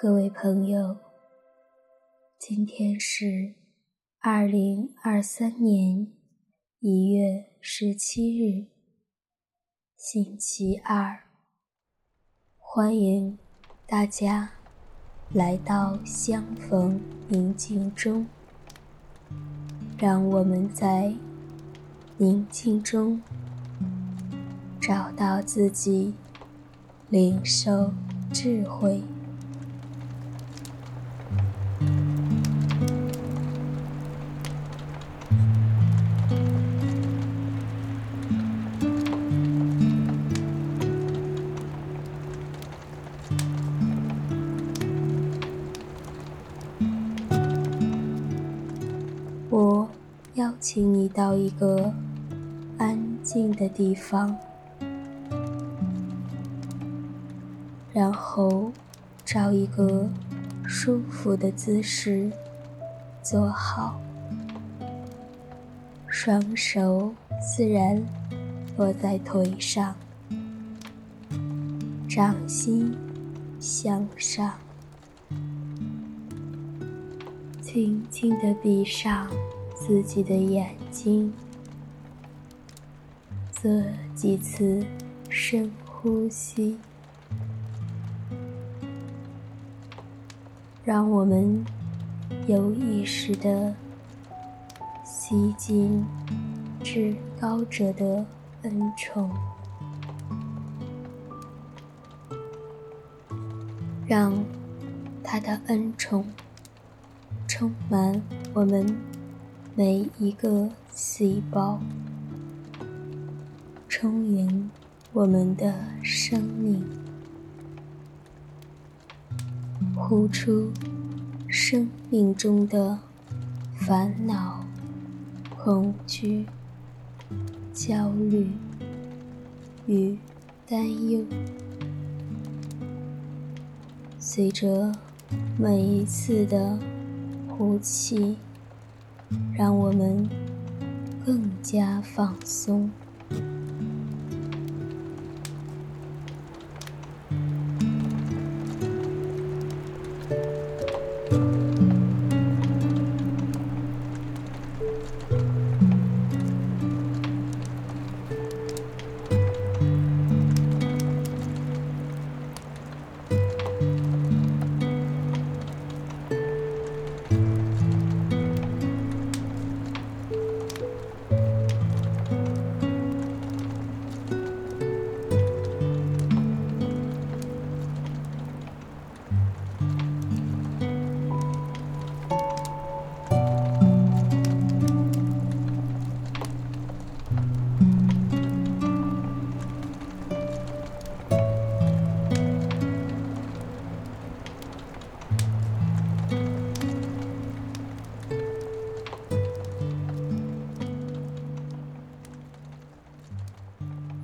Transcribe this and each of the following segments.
各位朋友，今天是二零二三年一月十七日，星期二。欢迎大家来到相逢宁静中，让我们在宁静中找到自己，领受智慧。邀请你到一个安静的地方，然后找一个舒服的姿势坐好，双手自然落在腿上，掌心向上。轻轻地闭上。自己的眼睛，做几次深呼吸，让我们有意识地吸进至高者的恩宠，让他的恩宠。充满我们每一个细胞，充盈我们的生命，呼出生命中的烦恼、恐惧、焦虑与担忧，随着每一次的。呼气，让我们更加放松。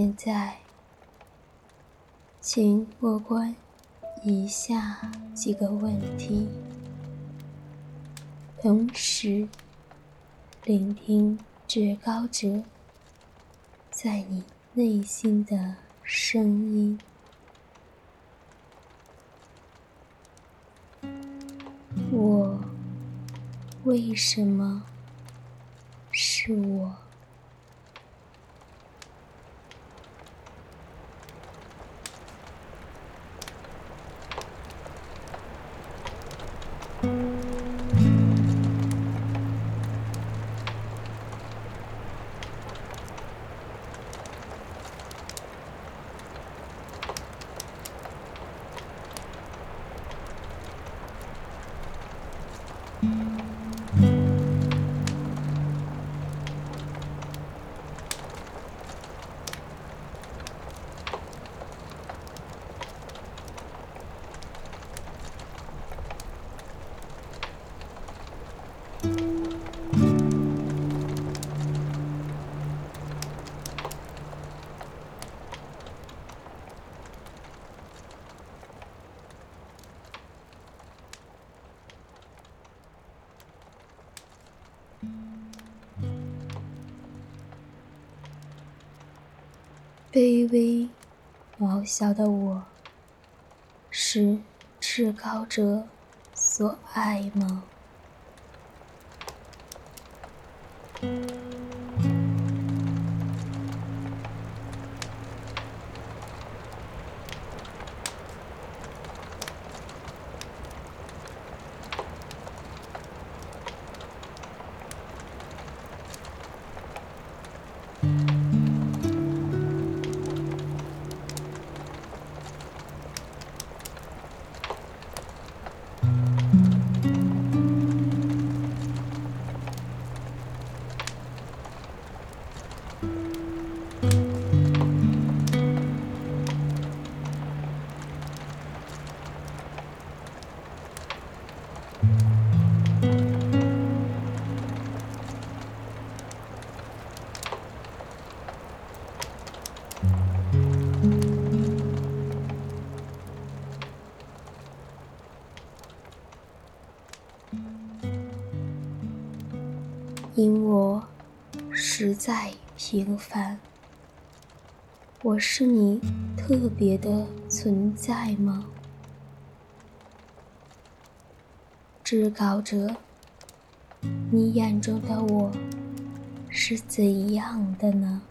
现在，请过关以下几个问题，同时聆听至高者在你内心的声音。我为什么是我？卑微、渺小的我，是至高者所爱吗？实在平凡，我是你特别的存在吗？至高者，你眼中的我是怎样的呢？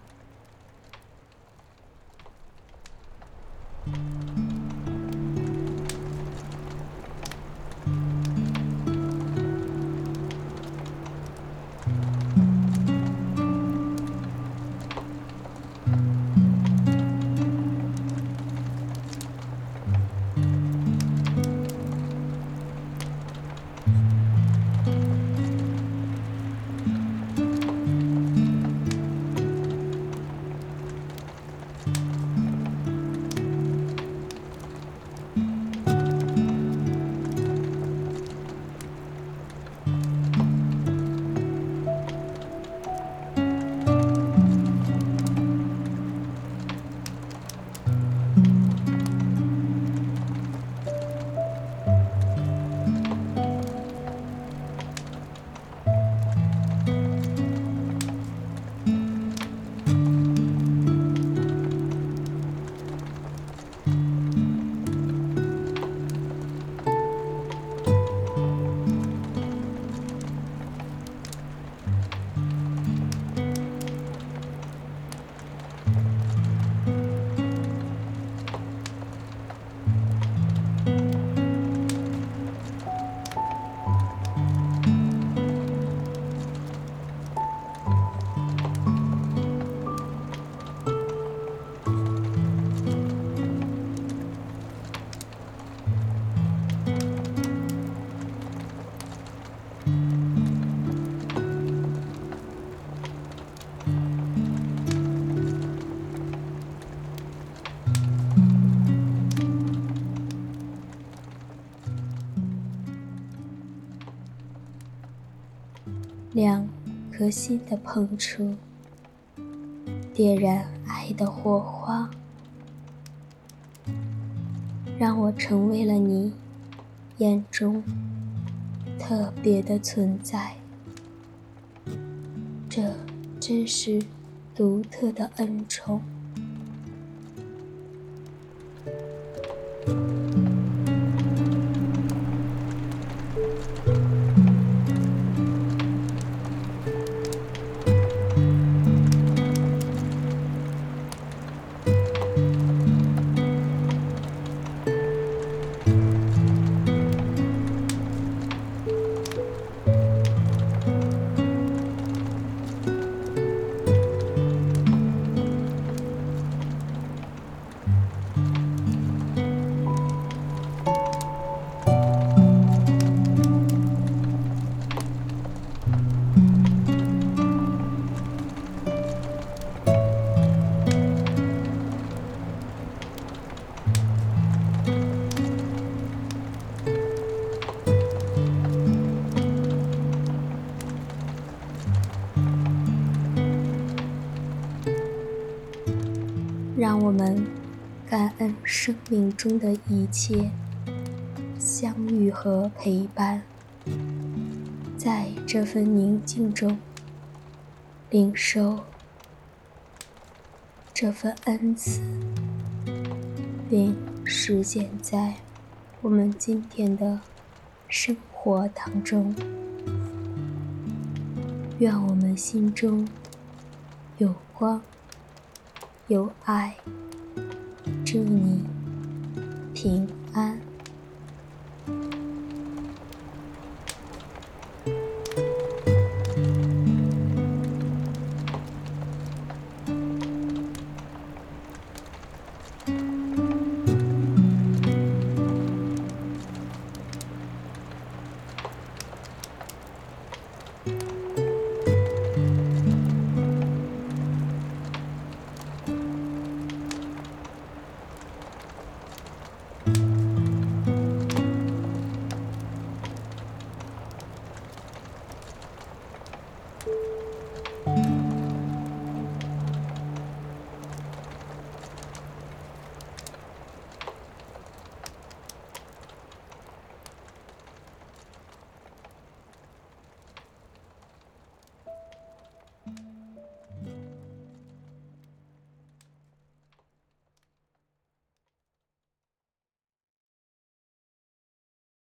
心的碰触，点燃爱的火花，让我成为了你眼中特别的存在。这真是独特的恩宠。让我们感恩生命中的一切相遇和陪伴，在这份宁静中领受这份恩赐，并实践在我们今天的生活当中。愿我们心中有光。有爱，祝你平安。